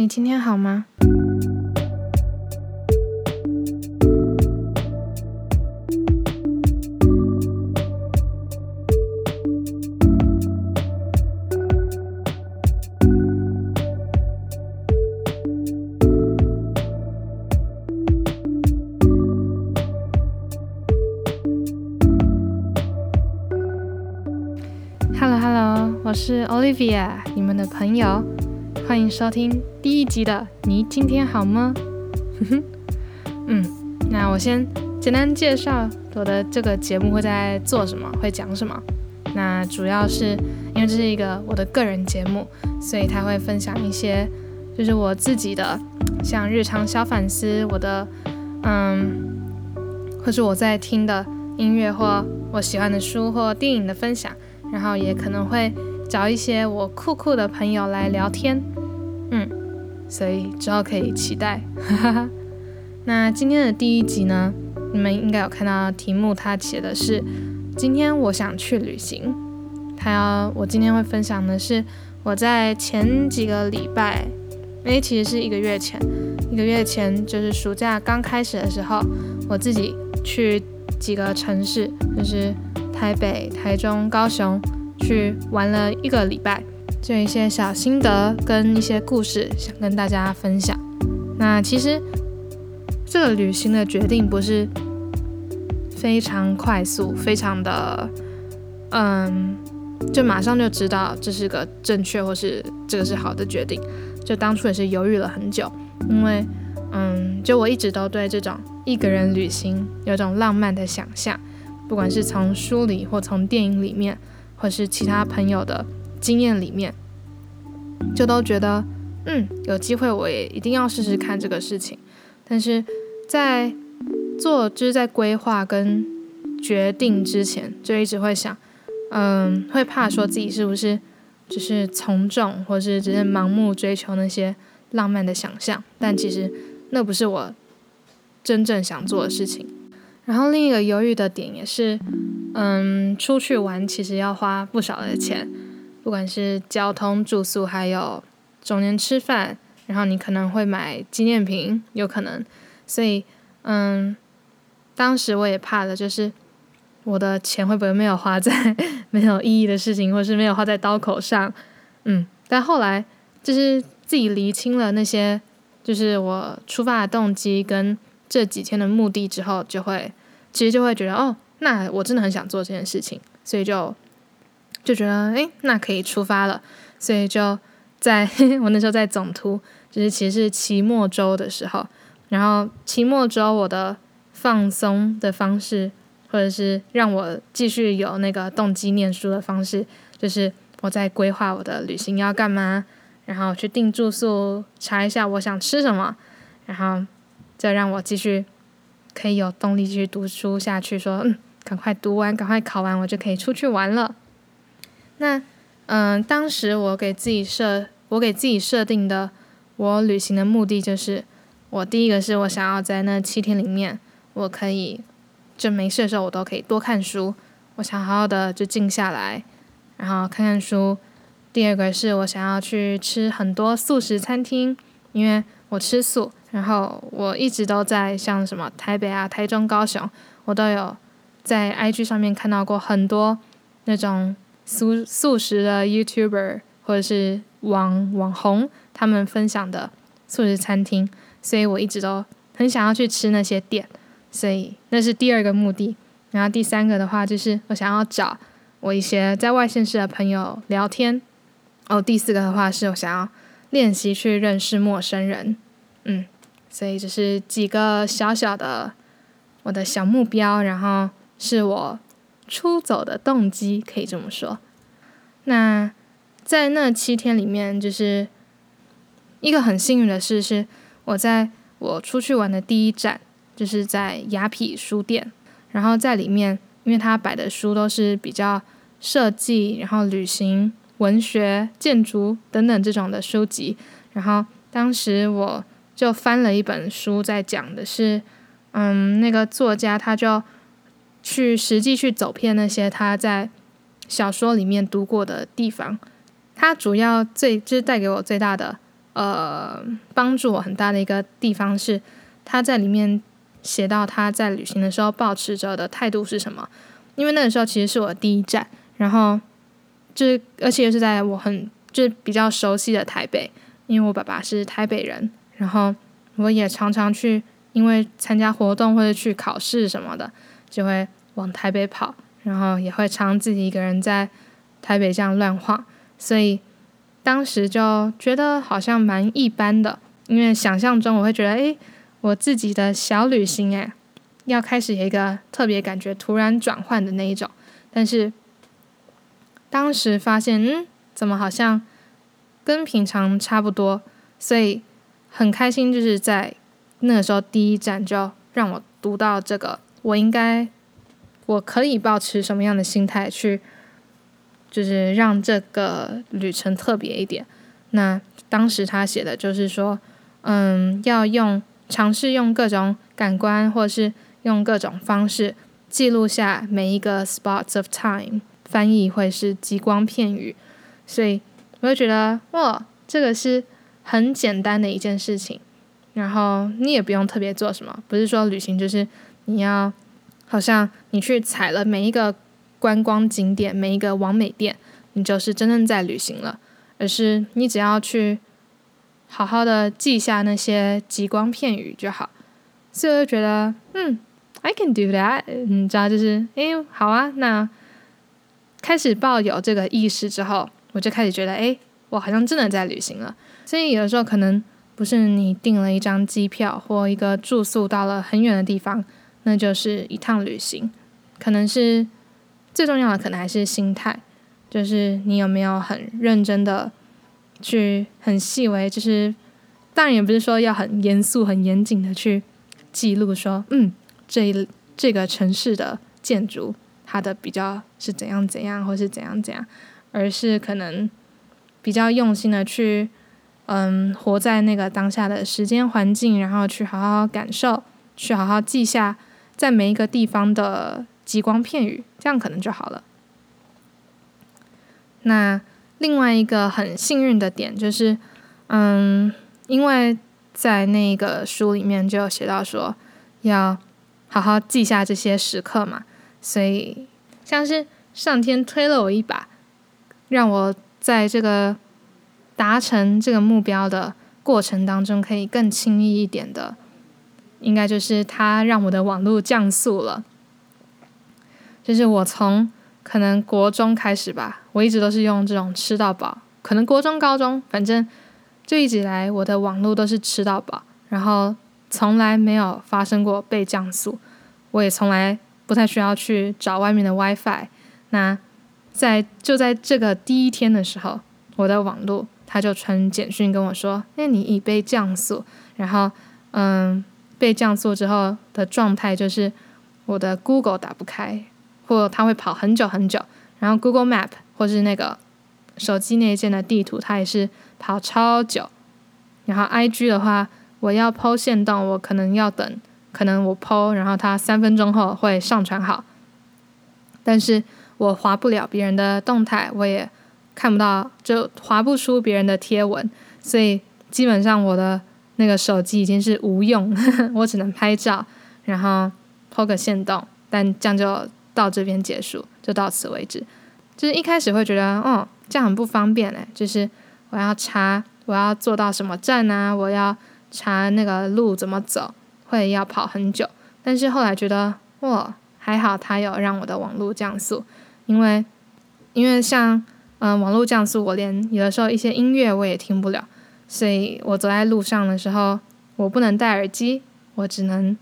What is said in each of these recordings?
你今天好吗？Hello Hello，我是 Olivia，你们的朋友，欢迎收听第一集的你今天好吗？哼 哼嗯，那我先简单介绍我的这个节目会在做什么，会讲什么。那主要是因为这是一个我的个人节目，所以他会分享一些就是我自己的像日常小反思，我的嗯，或是我在听的音乐或我喜欢的书或电影的分享，然后也可能会找一些我酷酷的朋友来聊天，嗯，所以之后可以期待。哈哈哈。那今天的第一集呢，你们应该有看到题目，它写的是今天我想去旅行。它要我今天会分享的是我在前几个礼拜，诶，其实是一个月前，一个月前就是暑假刚开始的时候，我自己去几个城市，就是台北、台中、高雄，去玩了一个礼拜，就一些小心得跟一些故事想跟大家分享。那其实这个旅行的决定不是非常快速，非常的，嗯，就马上就知道这是个正确或是这个是好的决定。就当初也是犹豫了很久，因为，嗯，就我一直都对这种一个人旅行有种浪漫的想象，不管是从书里或从电影里面，或是其他朋友的经验里面，就都觉得，嗯，有机会我也一定要试试看这个事情。但是在做就是在规划跟决定之前，就一直会想，嗯，会怕说自己是不是只是从众，或是只是盲目追求那些浪漫的想象，但其实那不是我真正想做的事情。然后另一个犹豫的点也是，嗯，出去玩其实要花不少的钱，不管是交通、住宿，还有中间吃饭。然后你可能会买纪念品，有可能，所以，嗯，当时我也怕的就是我的钱会不会没有花在 没有意义的事情，或是没有花在刀口上，嗯，但后来就是自己厘清了那些，就是我出发的动机跟这几天的目的之后，就会其实就会觉得哦，那我真的很想做这件事情，所以就就觉得诶，那可以出发了，所以就在 我那时候在总图。就是其实是期末周的时候，然后期末周我的放松的方式，或者是让我继续有那个动机念书的方式，就是我在规划我的旅行要干嘛，然后去订住宿，查一下我想吃什么，然后再让我继续可以有动力继续读书下去，说嗯，赶快读完，赶快考完，我就可以出去玩了。那嗯，当时我给自己设，我给自己设定的。我旅行的目的就是，我第一个是我想要在那七天里面，我可以就没事的时候我都可以多看书，我想好好的就静下来，然后看看书。第二个是我想要去吃很多素食餐厅，因为我吃素，然后我一直都在像什么台北啊、台中、高雄，我都有在 IG 上面看到过很多那种素素食的 YouTuber 或者是网网红。他们分享的素食餐厅，所以我一直都很想要去吃那些店，所以那是第二个目的。然后第三个的话，就是我想要找我一些在外县市的朋友聊天。哦，第四个的话是我想要练习去认识陌生人。嗯，所以这是几个小小的我的小目标，然后是我出走的动机，可以这么说。那在那七天里面，就是。一个很幸运的事是，我在我出去玩的第一站，就是在雅痞书店。然后在里面，因为它摆的书都是比较设计、然后旅行、文学、建筑等等这种的书籍。然后当时我就翻了一本书，在讲的是，嗯，那个作家他就去实际去走遍那些他在小说里面读过的地方。他主要最就是带给我最大的。呃帮助我很大的一个地方是，他在里面写到他在旅行的时候保持着的态度是什么。因为那个时候其实是我第一站，然后就是而且又是在我很就是比较熟悉的台北，因为我爸爸是台北人，然后我也常常去，因为参加活动或者去考试什么的，就会往台北跑，然后也会常自己一个人在台北这样乱晃，所以当时就觉得好像蛮一般的，因为想象中我会觉得，诶，我自己的小旅行，诶。要开始有一个特别感觉，突然转换的那一种，但是当时发现，嗯，怎么好像跟平常差不多，所以很开心，就是在那个时候第一站就让我读到这个，我应该我可以保持什么样的心态去，就是让这个旅程特别一点。那当时他写的就是说，嗯，要用尝试用各种感官或是。用各种方式记录下每一个 spots of time，翻译会是极光片语，所以我就觉得哇，这个是很简单的一件事情，然后你也不用特别做什么，不是说旅行就是你要好像你去踩了每一个观光景点，每一个完美店，你就是真正在旅行了，而是你只要去好好的记下那些极光片语就好，所以我就觉得嗯。I can do that，你知道，就是哎，好啊。那开始抱有这个意识之后，我就开始觉得，哎，我好像真的在旅行了。所以有的时候可能不是你订了一张机票或一个住宿到了很远的地方，那就是一趟旅行。可能是最重要的，可能还是心态，就是你有没有很认真的去很细微，就是当然也不是说要很严肃、很严谨的去记录说，嗯。这一这个城市的建筑，它的比较是怎样怎样，或是怎样怎样，而是可能比较用心的去，嗯，活在那个当下的时间环境，然后去好好感受，去好好记下在每一个地方的极光片语，这样可能就好了。那另外一个很幸运的点就是，嗯，因为在那个书里面就写到说要。好好记下这些时刻嘛，所以像是上天推了我一把，让我在这个达成这个目标的过程当中可以更轻易一点的，应该就是它让我的网络降速了。就是我从可能国中开始吧，我一直都是用这种吃到饱，可能国中、高中，反正就一直以来我的网络都是吃到饱，然后。从来没有发生过被降速，我也从来不太需要去找外面的 WiFi。那在就在这个第一天的时候，我的网络他就传简讯跟我说：“那你已被降速。”然后，嗯，被降速之后的状态就是我的 Google 打不开，或它会跑很久很久。然后 Google Map 或是那个手机内建的地图，它也是跑超久。然后 IG 的话。我要抛线动，我可能要等，可能我抛，然后它三分钟后会上传好，但是我划不了别人的动态，我也看不到，就划不出别人的贴文，所以基本上我的那个手机已经是无用，我只能拍照，然后抛个线动，但这样就到这边结束，就到此为止。就是一开始会觉得，哦，这样很不方便嘞，就是我要查，我要坐到什么站啊，我要。查那个路怎么走，会要跑很久。但是后来觉得，哇，还好他有让我的网络降速，因为因为像嗯网络降速，我连有的时候一些音乐我也听不了，所以我走在路上的时候，我不能戴耳机，我只能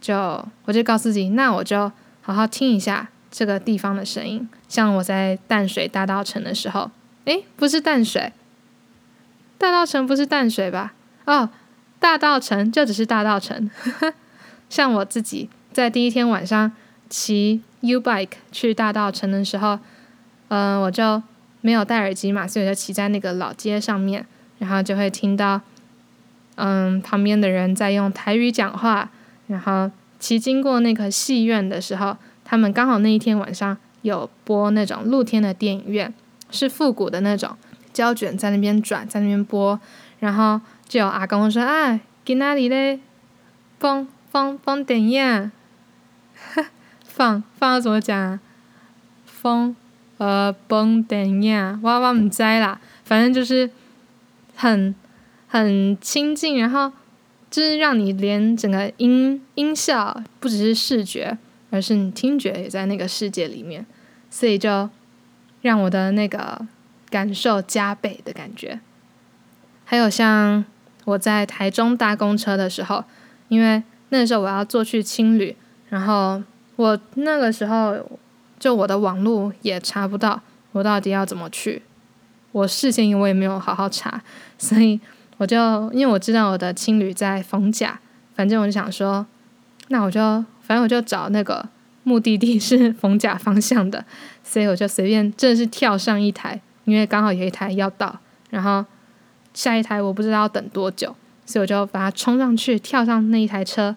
就我就告诉自己，那我就好好听一下这个地方的声音。像我在淡水大道城的时候，诶，不是淡水，大道城不是淡水吧？哦。大道城就只是大道城，像我自己在第一天晚上骑 U bike 去大道城的时候，嗯，我就没有戴耳机嘛，所以我就骑在那个老街上面，然后就会听到，嗯，旁边的人在用台语讲话，然后骑经过那个戏院的时候，他们刚好那一天晚上有播那种露天的电影院，是复古的那种胶卷在那边转，在那边播。然后就有阿公说啊，今哪里咧？放放放电影，放放怎么讲？放呃放电影，我我唔知啦，反正就是很很亲近，然后就是让你连整个音音效不只是视觉，而是你听觉也在那个世界里面，所以就让我的那个感受加倍的感觉。还有像我在台中搭公车的时候。因为那时候我要坐去青旅，然后我那个时候就我的网络也查不到，我到底要怎么去？我事先我也没有好好查，所以我就因为我知道我的青旅在逢甲，反正我就想说，那我就反正我就找那个目的地是逢甲方向的，所以我就随便真的是跳上一台，因为刚好有一台要到，然后下一台我不知道要等多久。所以我就把它冲上去，跳上那一台车。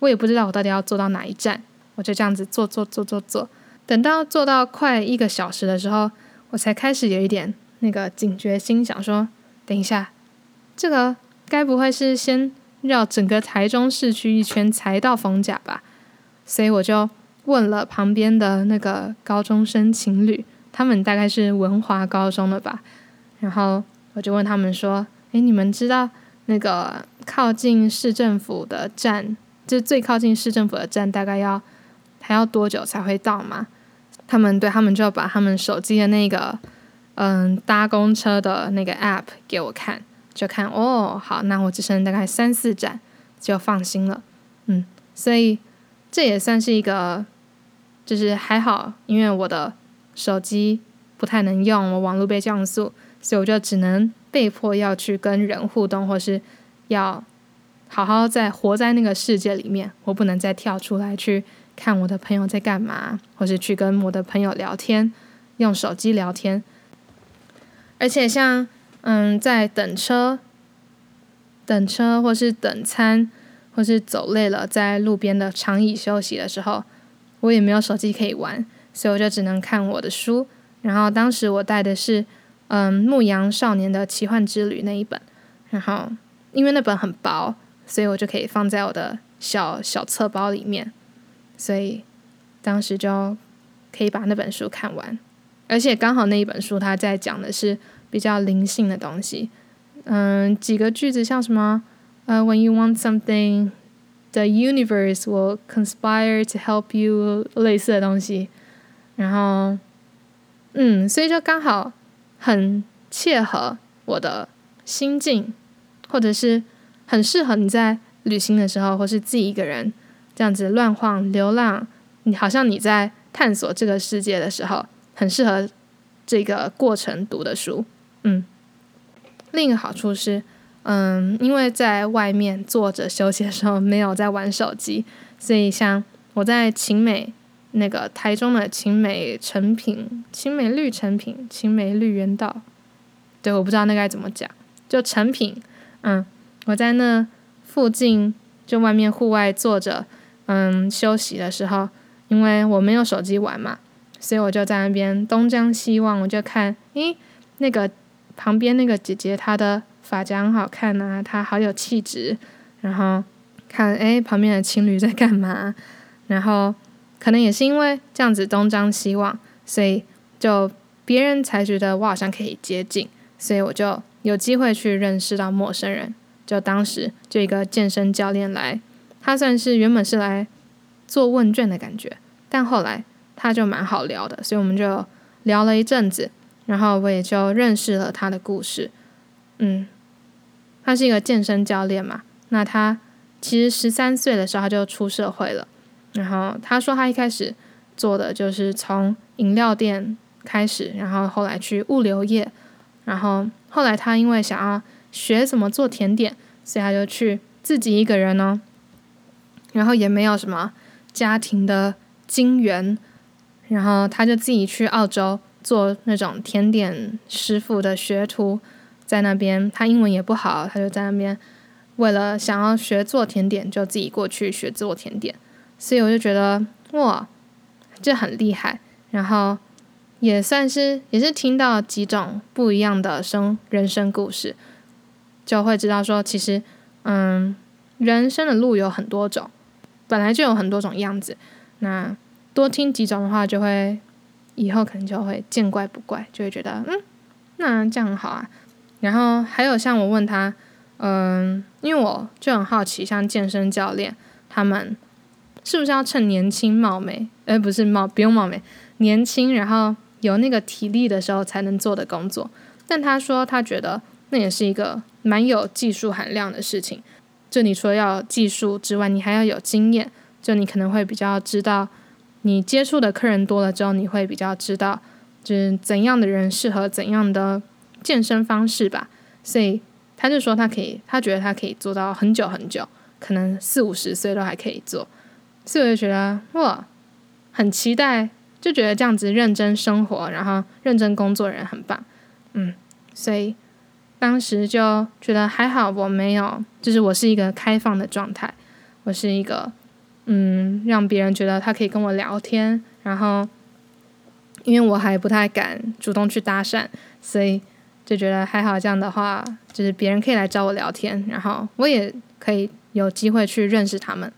我也不知道我到底要坐到哪一站，我就这样子坐坐坐坐坐。等到坐到快一个小时的时候，我才开始有一点那个警觉心，想说：等一下，这个该不会是先绕整个台中市区一圈才到逢甲吧？所以我就问了旁边的那个高中生情侣，他们大概是文华高中的吧。然后我就问他们说：诶，你们知道？那个靠近市政府的站，就最靠近市政府的站，大概要还要多久才会到吗？他们对他们就把他们手机的那个嗯搭公车的那个 app 给我看，就看哦，好，那我只剩大概三四站就放心了，嗯，所以这也算是一个，就是还好，因为我的手机不太能用，我网络被降速，所以我就只能。被迫要去跟人互动，或是要好好在活在那个世界里面，我不能再跳出来去看我的朋友在干嘛，或是去跟我的朋友聊天，用手机聊天。而且像嗯，在等车、等车或是等餐，或是走累了在路边的长椅休息的时候，我也没有手机可以玩，所以我就只能看我的书。然后当时我带的是。嗯，牧羊少年的奇幻之旅那一本，然后因为那本很薄，所以我就可以放在我的小小册包里面，所以当时就可以把那本书看完。而且刚好那一本书它在讲的是比较灵性的东西，嗯，几个句子像什么，呃，When you want something, the universe will conspire to help you，类似的东西。然后，嗯，所以就刚好。很切合我的心境，或者是很适合你在旅行的时候，或是自己一个人这样子乱晃流浪，你好像你在探索这个世界的时候，很适合这个过程读的书。嗯，另一个好处是，嗯，因为在外面坐着休息的时候没有在玩手机，所以像我在晴美。那个台中的青美成品、青美绿成品、青美绿园道，对，我不知道那该怎么讲，就成品。嗯，我在那附近，就外面户外坐着，嗯，休息的时候，因为我没有手机玩嘛，所以我就在那边东张西望，我就看，诶，那个旁边那个姐姐她的发夹很好看啊，她好有气质，然后看，诶，旁边的情侣在干嘛，然后。可能也是因为这样子东张西望，所以就别人才觉得我好像可以接近，所以我就有机会去认识到陌生人。就当时就一个健身教练来，他算是原本是来做问卷的感觉，但后来他就蛮好聊的，所以我们就聊了一阵子，然后我也就认识了他的故事。嗯，他是一个健身教练嘛，那他其实十三岁的时候他就出社会了。然后他说，他一开始做的就是从饮料店开始，然后后来去物流业，然后后来他因为想要学怎么做甜点，所以他就去自己一个人呢，然后也没有什么家庭的金源，然后他就自己去澳洲做那种甜点师傅的学徒，在那边他英文也不好，他就在那边为了想要学做甜点，就自己过去学做甜点。所以我就觉得哇，这很厉害，然后也算是也是听到几种不一样的生人生故事，就会知道说，其实，嗯，人生的路有很多种，本来就有很多种样子。那多听几种的话，就会以后可能就会见怪不怪，就会觉得，嗯，那这样好啊。然后还有像我问他，嗯，因为我就很好奇，像健身教练他们是不是要趁年轻貌美，而不是貌不用貌美，年轻然后有那个体力的时候才能做的工作？但他说他觉得那也是一个蛮有技术含量的事情。就你说要技术之外，你还要有经验，就你可能会比较知道，你接触的客人多了之后，你会比较知道，就是怎样的人适合怎样的。健身方式吧，所以他就说他可以，他觉得他可以做到很久很久，可能四五十岁都还可以做，所以我就觉得哇，很期待，就觉得这样子认真生活，然后认真工作人很棒，嗯，所以当时就觉得还好，我没有，就是我是一个开放的状态，我是一个嗯，让别人觉得他可以跟我聊天，然后因为我还不太敢主动去搭讪，所以。就觉得还好，这样的话，就是别人可以来找我聊天，然后我也可以有机会去认识他们。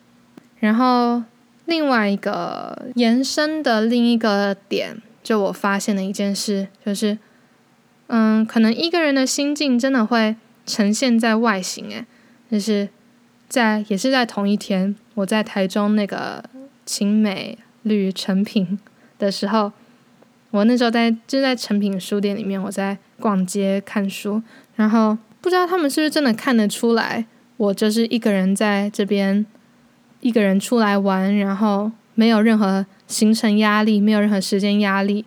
然后另外一个延伸的另一个点，就我发现的一件事，就是，嗯，可能一个人的心境真的会呈现在外形，诶，就是在也是在同一天，我在台中那个晴美绿成品的时候。我那时候在就在成品书店里面，我在逛街看书，然后不知道他们是不是真的看得出来，我就是一个人在这边，一个人出来玩，然后没有任何行程压力，没有任何时间压力，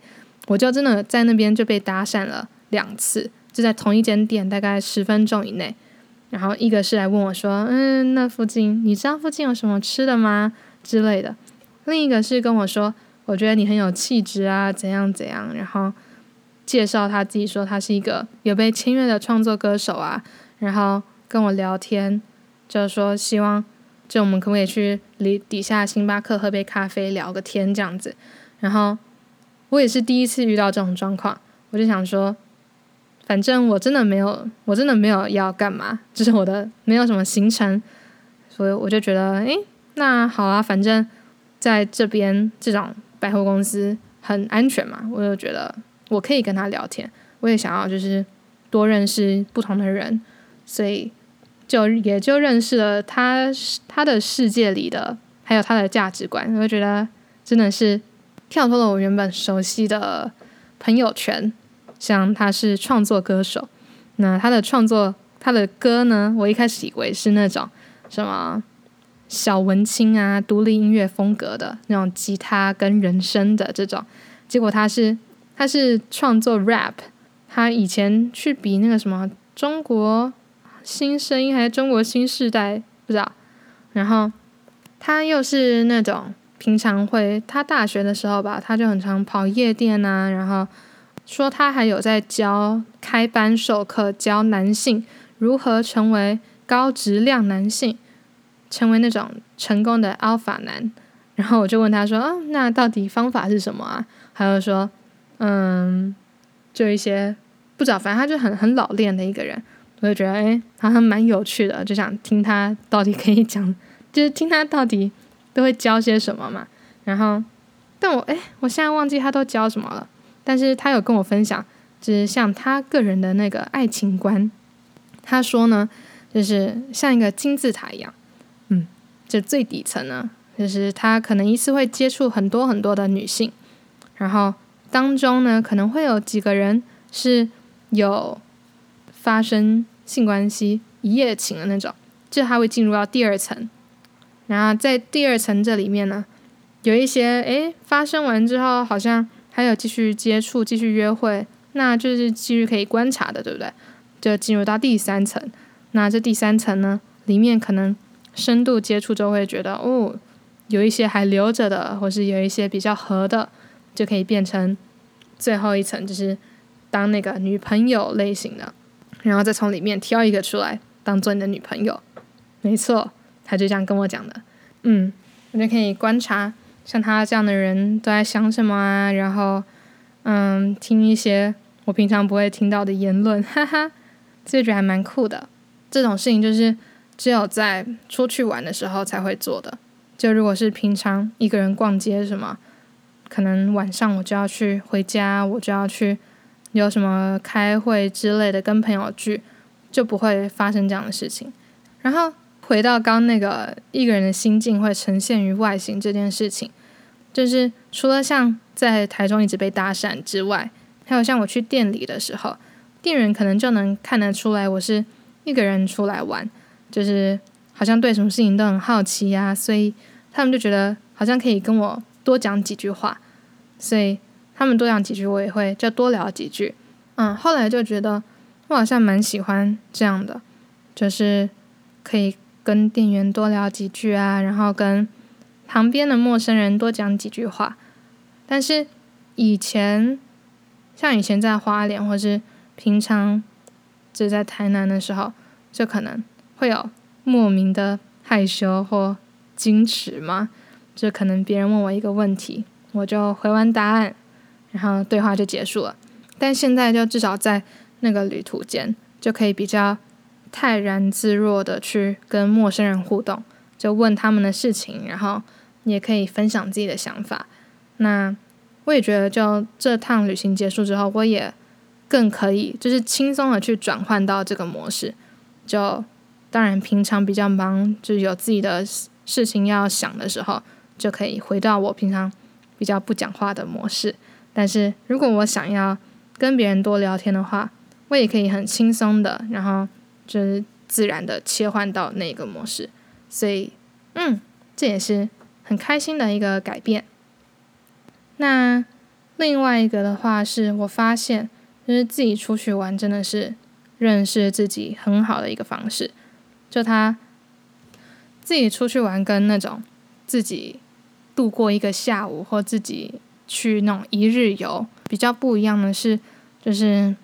我就真的在那边就被搭讪了两次，就在同一间店，大概十分钟以内。然后一个是来问我说：“嗯，那附近你知道附近有什么吃的吗？”之类的。另一个是跟我说。我觉得你很有气质啊，怎样怎样，然后介绍他自己说他是一个有被签约的创作歌手啊，然后跟我聊天，就是说希望就我们可不可以去里底下星巴克喝杯咖啡聊个天这样子，然后我也是第一次遇到这种状况，我就想说，反正我真的没有，我真的没有要干嘛，就是我的没有什么行程，所以我就觉得，诶，那好啊，反正在这边这种。百货公司很安全嘛，我就觉得我可以跟他聊天，我也想要就是多认识不同的人，所以就也就认识了他他的世界里的还有他的价值观，我就觉得真的是跳脱了我原本熟悉的朋友圈。像他是创作歌手，那他的创作他的歌呢，我一开始以为是那种什么。小文青啊，独立音乐风格的那种吉他跟人声的这种，结果他是他是创作 rap，他以前去比那个什么中国新声音还是中国新时代不知道，然后他又是那种平常会他大学的时候吧，他就很常跑夜店啊，然后说他还有在教开班授课，教男性如何成为高质量男性。成为那种成功的 alpha 男，然后我就问他说：“哦，那到底方法是什么啊？”他就说：“嗯，就一些不知道，反正他就很很老练的一个人。”我就觉得哎，好像蛮有趣的，就想听他到底可以讲，就是听他到底都会教些什么嘛。然后，但我哎，我现在忘记他都教什么了。但是他有跟我分享，就是像他个人的那个爱情观。他说呢，就是像一个金字塔一样。嗯就最底层呢，就是他可能一次会接触很多很多的女性，然后当中呢可能会有几个人是有发生性关系一夜情的那种，就他会进入到第二层，然后在第二层这里面呢，有一些诶发生完之后好像还有继续接触、继续约会，那就是继续可以观察的，对不对？就进入到第三层，那这第三层呢里面可能。深度接触就会觉得哦，有一些还留着的，或是有一些比较合的，就可以变成最后一层，就是当那个女朋友类型的，然后再从里面挑一个出来当做你的女朋友。没错，他就这样跟我讲的。嗯，我就可以观察像他这样的人都在想什么啊，然后嗯，听一些我平常不会听到的言论，哈哈，这觉还蛮酷的。这种事情就是只有在出去玩的时候才会做的。就如果是平常一个人逛街什么，可能晚上我就要去回家，我就要去有什么开会之类的，跟朋友聚，就不会发生这样的事情。然后回到刚那个一个人的心境会呈现于外形这件事情，就是除了像在台中一直被搭讪之外，还有像我去店里的时候，店员可能就能看得出来我是一个人出来玩，就是好像对什么事情都很好奇呀，所以。他们就觉得好像可以跟我多讲几句话，所以他们多讲几句，我也会就多聊几句。嗯，后来就觉得我好像蛮喜欢这样的，就是可以跟店员多聊几句啊，然后跟旁边的陌生人多讲几句话。但是以前像以前在花莲或是平常就在台南的时候，就可能会有莫名的害羞或。矜持嘛？就可能别人问我一个问题，我就回完答案，然后对话就结束了。但现在就至少在那个旅途间，就可以比较泰然自若的去跟陌生人互动，就问他们的事情，然后也可以分享自己的想法。那我也觉得，就这趟旅行结束之后，我也更可以就是轻松的去转换到这个模式。就当然平常比较忙，就有自己的。事情要想的时候，就可以回到我平常比较不讲话的模式。但是如果我想要跟别人多聊天的话，我也可以很轻松的，然后就是自然的切换到那个模式。所以，嗯，这也是很开心的一个改变。那另外一个的话，是我发现就是自己出去玩真的是认识自己很好的一个方式。就他。自己出去玩跟那种自己度过一个下午或自己去那种一日游比较不一样的是，就是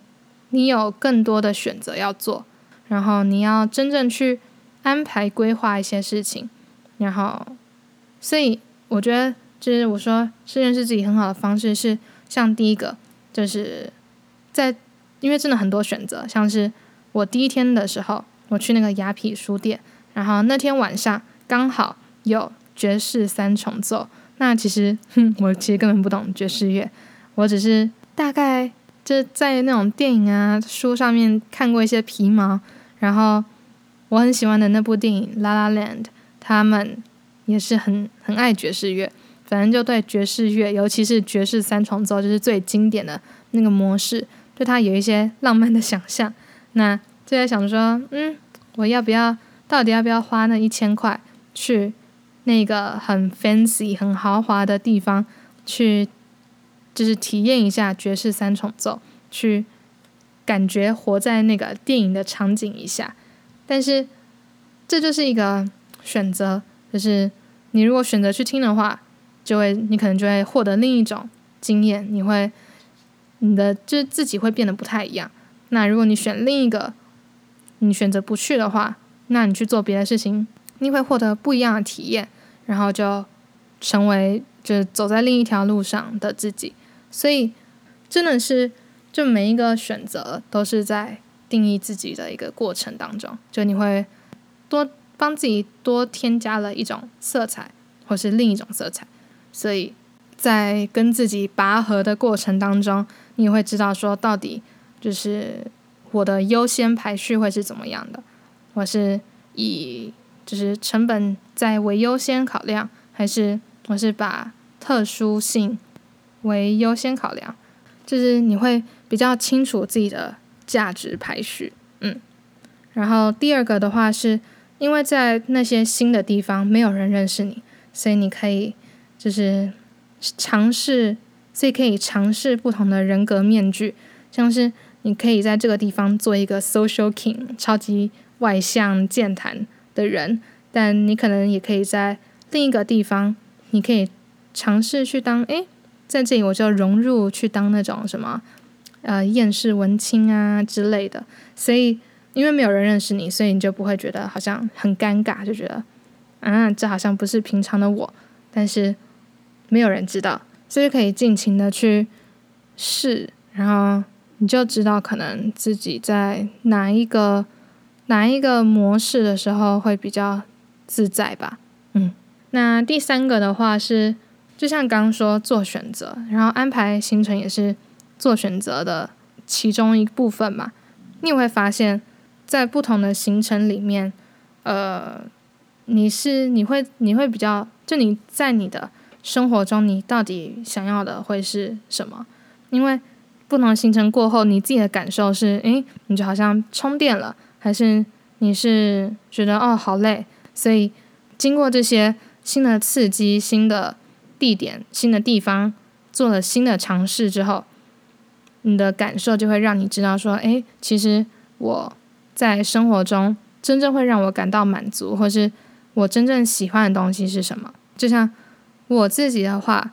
你有更多的选择要做，然后你要真正去安排规划一些事情，然后所以我觉得就是我说是认识自己很好的方式是像第一个就是在因为真的很多选择，像是我第一天的时候我去那个雅痞书店。然后那天晚上刚好有爵士三重奏，那其实哼，我其实根本不懂爵士乐，我只是大概就在那种电影啊书上面看过一些皮毛，然后我很喜欢的那部电影《La La Land》，他们也是很很爱爵士乐，反正就对爵士乐，尤其是爵士三重奏，就是最经典的那个模式，对它有一些浪漫的想象，那就在想说，嗯，我要不要？到底要不要花那一千块去那个很 fancy、很豪华的地方去，就是体验一下爵士三重奏，去感觉活在那个电影的场景一下？但是这就是一个选择，就是你如果选择去听的话，就会你可能就会获得另一种经验，你会你的就自己会变得不太一样。那如果你选另一个，你选择不去的话，那你去做别的事情，你会获得不一样的体验，然后就成为就是走在另一条路上的自己。所以真的是，就每一个选择都是在定义自己的一个过程当中，就你会多帮自己多添加了一种色彩，或是另一种色彩。所以在跟自己拔河的过程当中，你会知道说到底就是我的优先排序会是怎么样的。我是以就是成本在为优先考量，还是我是把特殊性为优先考量？就是你会比较清楚自己的价值排序，嗯。然后第二个的话，是因为在那些新的地方没有人认识你，所以你可以就是尝试，所以可以尝试不同的人格面具，像是你可以在这个地方做一个 social king，超级。外向健谈的人，但你可能也可以在另一个地方，你可以尝试去当诶，在这里我就融入去当那种什么呃厌世文青啊之类的。所以因为没有人认识你，所以你就不会觉得好像很尴尬，就觉得啊这好像不是平常的我。但是没有人知道，所以可以尽情的去试，然后你就知道可能自己在哪一个。哪一个模式的时候会比较自在吧。嗯，那第三个的话是，就像刚刚说做选择，然后安排行程也是做选择的其中一部分嘛。你会发现在不同的行程里面，呃，你是你会你会比较，就你在你的生活中，你到底想要的会是什么？因为不同行程过后，你自己的感受是，诶，你就好像充电了，还是你是觉得哦好累？所以经过这些新的刺激、新的地点、新的地方，做了新的尝试之后，你的感受就会让你知道说，诶，其实我在生活中真正会让我感到满足，或是我真正喜欢的东西是什么？就像我自己的话，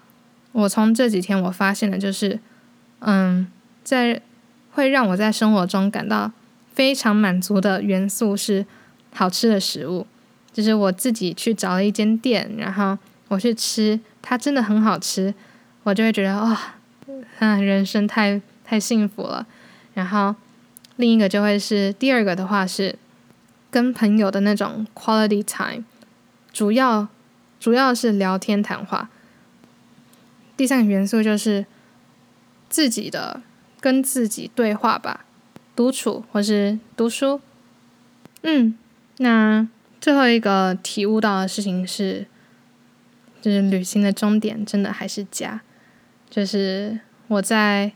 我从这几天我发现的就是。嗯，在会让我在生活中感到非常满足的元素是好吃的食物，就是我自己去找了一间店，然后我去吃，它真的很好吃，我就会觉得哇，啊，人生太太幸福了。然后另一个就会是第二个的话是跟朋友的那种 quality time，主要主要是聊天谈话。第三个元素就是。自己的跟自己对话吧，独处或是读书。嗯，那最后一个体悟到的事情是，就是旅行的终点真的还是家。就是我在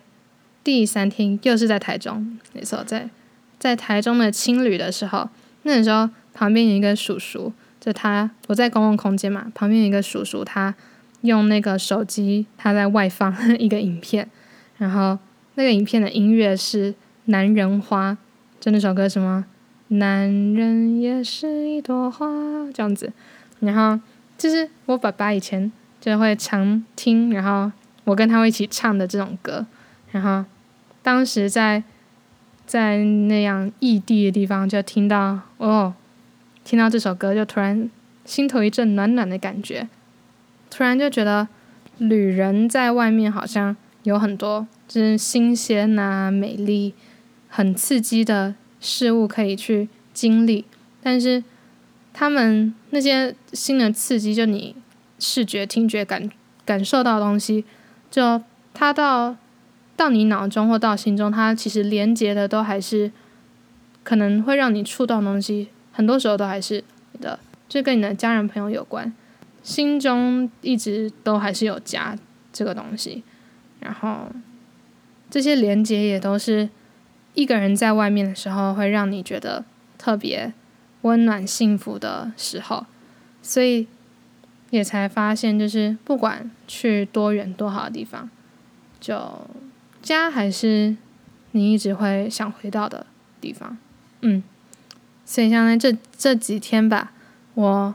第三天又是在台中，没错，在在台中的青旅的时候，那时候旁边有一个叔叔，就他我在公共空间嘛，旁边有一个叔叔，他用那个手机他在外放一个影片。然后那个影片的音乐是《男人花》，就那首歌什么“男人也是一朵花”这样子。然后就是我爸爸以前就会常听，然后我跟他会一起唱的这种歌。然后当时在在那样异地的地方，就听到哦，听到这首歌，就突然心头一阵暖暖的感觉，突然就觉得旅人在外面好像。有很多就是新鲜啊、美丽、很刺激的事物可以去经历，但是他们那些新的刺激，就你视觉、听觉感感受到的东西，就它到到你脑中或到心中，它其实连接的都还是可能会让你触动东西，很多时候都还是你的，就跟你的家人朋友有关，心中一直都还是有家这个东西。然后，这些连接也都是一个人在外面的时候，会让你觉得特别温暖、幸福的时候。所以也才发现，就是不管去多远多好的地方，就家还是你一直会想回到的地方。嗯，所以像在这这几天吧，我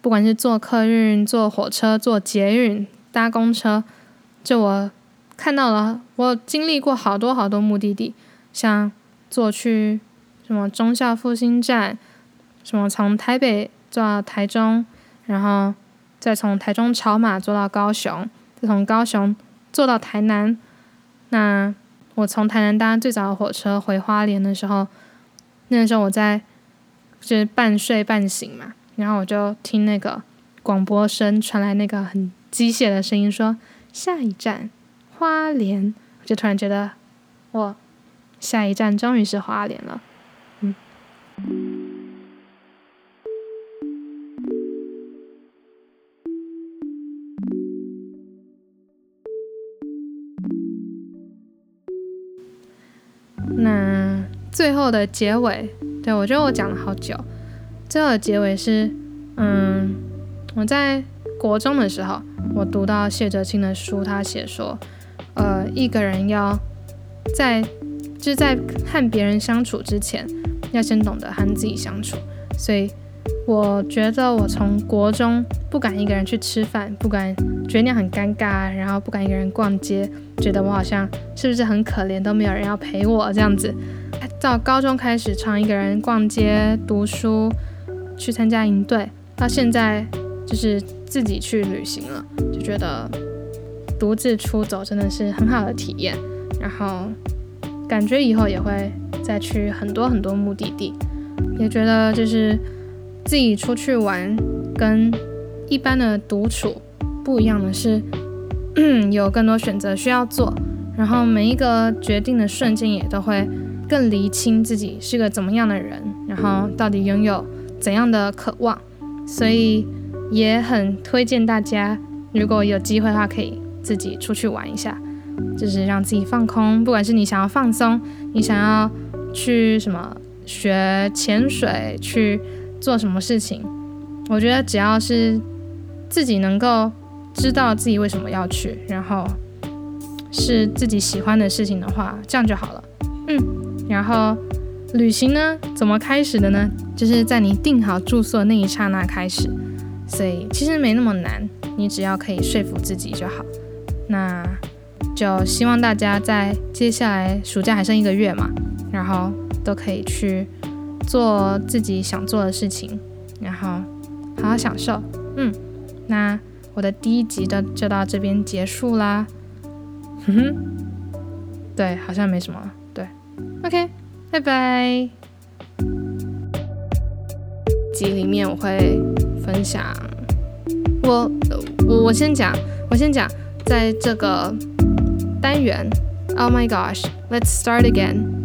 不管是坐客运、坐火车、坐捷运、搭公车，就我。看到了，我经历过好多好多目的地，像坐去什么中校复兴站，什么从台北坐到台中，然后再从台中草马坐到高雄，再从高雄坐到台南。那我从台南搭最早的火车回花莲的时候，那时候我在就是半睡半醒嘛，然后我就听那个广播声传来那个很机械的声音说下一站。花莲，我就突然觉得，我下一站终于是花莲了，嗯。最后的结尾，对我觉得我讲了好久。最后的结尾是，嗯，我在国中的时候，我读到谢哲青的书，他写说。呃，一个人要在就是在和别人相处之前，要先懂得和自己相处。所以我觉得我从国中不敢一个人去吃饭，不敢觉得那样很尴尬，然后不敢一个人逛街，觉得我好像是不是很可怜，都没有人要陪我这样子。到高中开始常一个人逛街、读书，去参加营队，到现在就是自己去旅行了，就觉得。独自出走真的是很好的体验，然后感觉以后也会再去很多很多目的地。也觉得就是自己出去玩跟一般的独处不一样的是，有更多选择需要做，然后每一个决定的瞬间也都会更厘清自己是个怎么样的人，然后到底拥有怎样的渴望，所以也很推荐大家，如果有机会的话，可以自己出去玩一下，就是让自己放空，不管是你想要放松，你想要去什么。学潜水去做什么事情？我觉得只要是自己能够知道自己为什么要去，然后是自己喜欢的事情的话，这样就好了。嗯，然后旅行呢，怎么开始的呢？就是在你订好住宿的那一刹那开始，所以其实没那么难，你只要可以说服自己就好。那就希望大家在接下来暑假还剩一个月嘛，然后。都可以去做自己想做的事情，然后好好享受。嗯，那我的第一集的就到这边结束啦。哼哼，对，好像没什么。了，OK，拜拜。集里面我会分享，我我我先讲，我先讲，在这个单元，Oh my gosh，Let's start again。